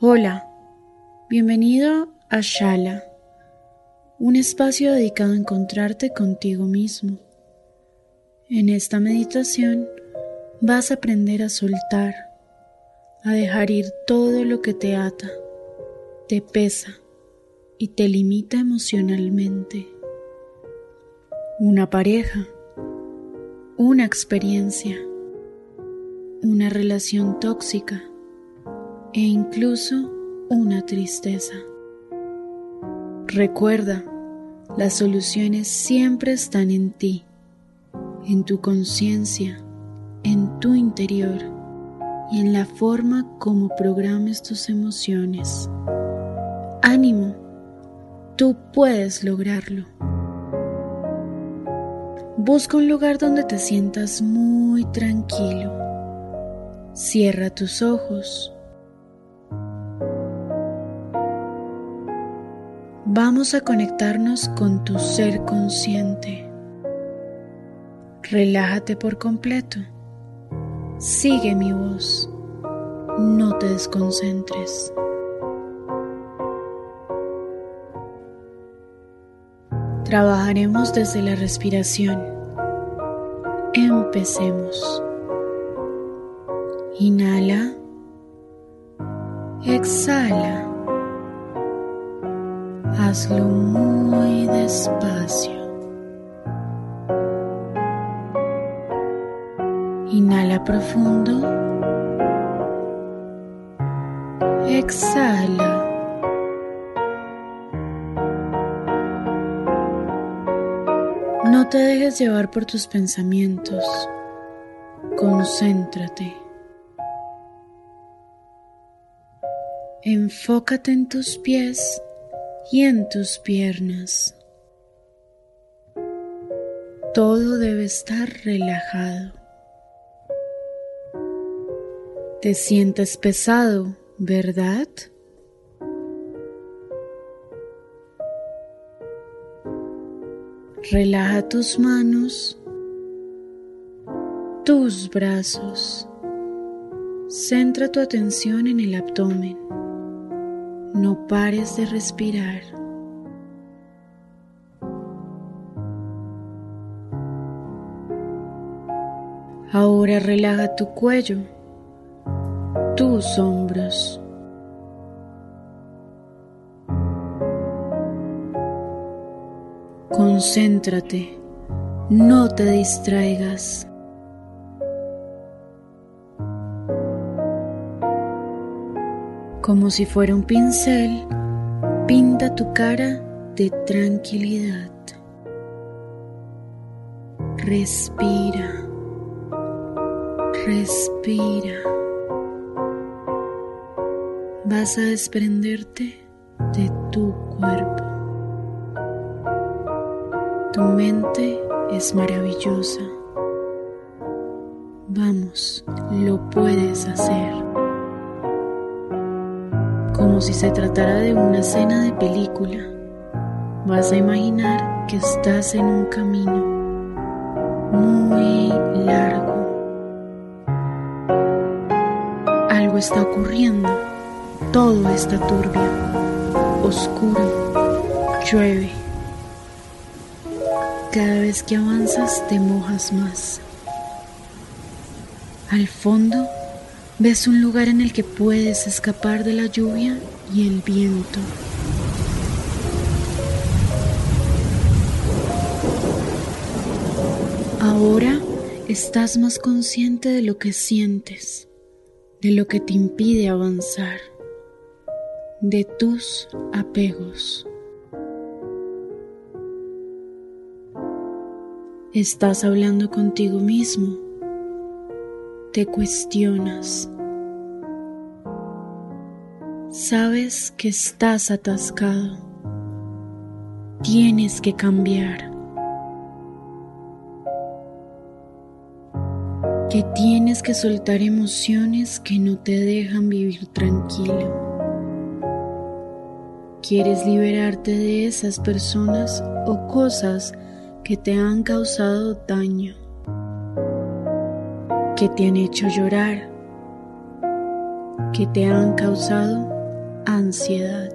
Hola, bienvenido a Shala, un espacio dedicado a encontrarte contigo mismo. En esta meditación vas a aprender a soltar a dejar ir todo lo que te ata, te pesa y te limita emocionalmente. Una pareja, una experiencia, una relación tóxica e incluso una tristeza. Recuerda, las soluciones siempre están en ti, en tu conciencia, en tu interior y en la forma como programes tus emociones. Ánimo, tú puedes lograrlo. Busca un lugar donde te sientas muy tranquilo. Cierra tus ojos. Vamos a conectarnos con tu ser consciente. Relájate por completo. Sigue mi voz, no te desconcentres. Trabajaremos desde la respiración. Empecemos. Inhala. Exhala. Hazlo muy despacio. Inhala profundo. Exhala. No te dejes llevar por tus pensamientos. Concéntrate. Enfócate en tus pies y en tus piernas. Todo debe estar relajado. Te sientes pesado, ¿verdad? Relaja tus manos, tus brazos. Centra tu atención en el abdomen. No pares de respirar. Ahora relaja tu cuello tus hombros. Concéntrate, no te distraigas. Como si fuera un pincel, pinta tu cara de tranquilidad. Respira, respira vas a desprenderte de tu cuerpo. Tu mente es maravillosa. Vamos, lo puedes hacer. Como si se tratara de una escena de película, vas a imaginar que estás en un camino muy largo. Algo está ocurriendo todo está turbio, oscuro, llueve. Cada vez que avanzas te mojas más. Al fondo ves un lugar en el que puedes escapar de la lluvia y el viento. Ahora estás más consciente de lo que sientes, de lo que te impide avanzar de tus apegos. Estás hablando contigo mismo, te cuestionas, Sabes que estás atascado. Tienes que cambiar. Que tienes que soltar emociones que no te dejan vivir tranquilo. Quieres liberarte de esas personas o cosas que te han causado daño, que te han hecho llorar, que te han causado ansiedad.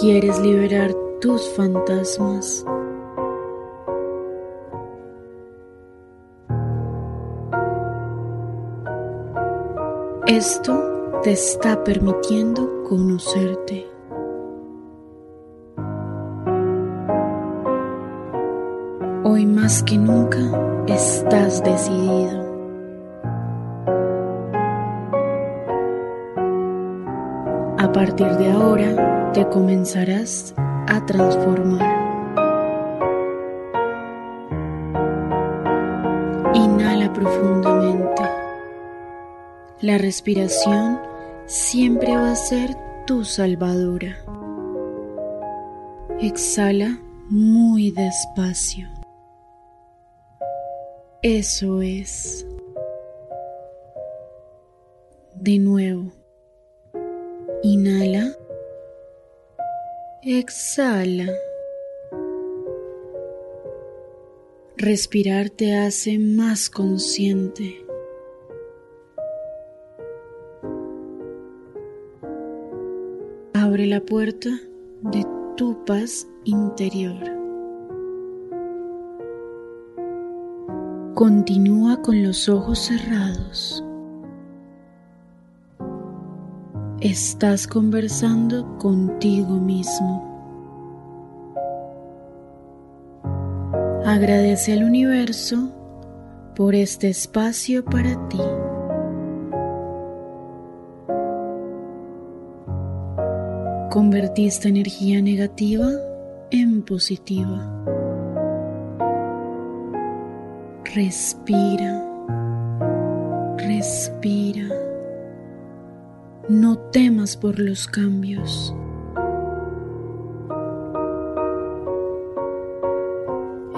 Quieres liberar tus fantasmas. Esto te está permitiendo conocerte. Hoy más que nunca estás decidido. A partir de ahora te comenzarás a transformar. Inhala profundamente. La respiración siempre va a ser tu salvadora. Exhala muy despacio. Eso es. De nuevo. Inhala. Exhala. Respirar te hace más consciente. Abre la puerta de tu paz interior. Continúa con los ojos cerrados. Estás conversando contigo mismo. Agradece al universo por este espacio para ti. Convertiste energía negativa en positiva. Respira, respira. No temas por los cambios.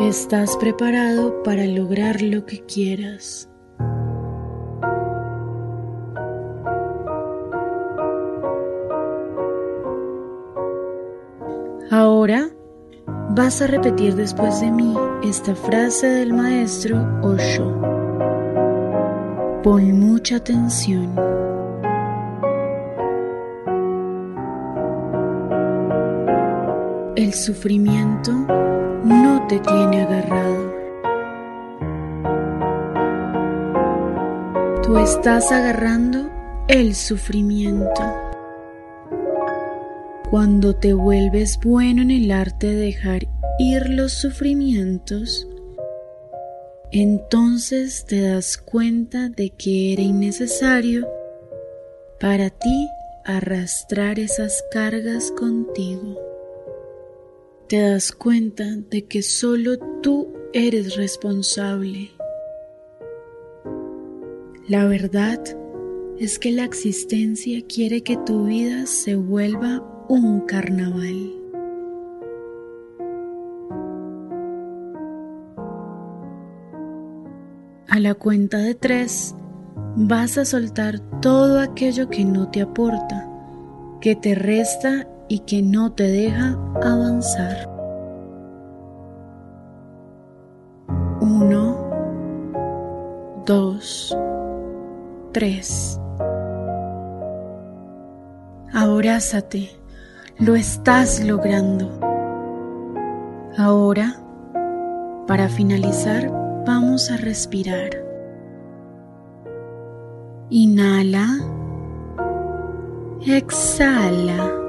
Estás preparado para lograr lo que quieras. Ahora vas a repetir después de mí esta frase del maestro Osho. Pon mucha atención. El sufrimiento no te tiene agarrado. Tú estás agarrando el sufrimiento. Cuando te vuelves bueno en el arte de dejar ir los sufrimientos, entonces te das cuenta de que era innecesario para ti arrastrar esas cargas contigo te das cuenta de que solo tú eres responsable. La verdad es que la existencia quiere que tu vida se vuelva un carnaval. A la cuenta de tres, vas a soltar todo aquello que no te aporta, que te resta y que no te deja avanzar. Uno, dos, tres. Abrázate, lo estás logrando. Ahora, para finalizar, vamos a respirar. Inhala. Exhala.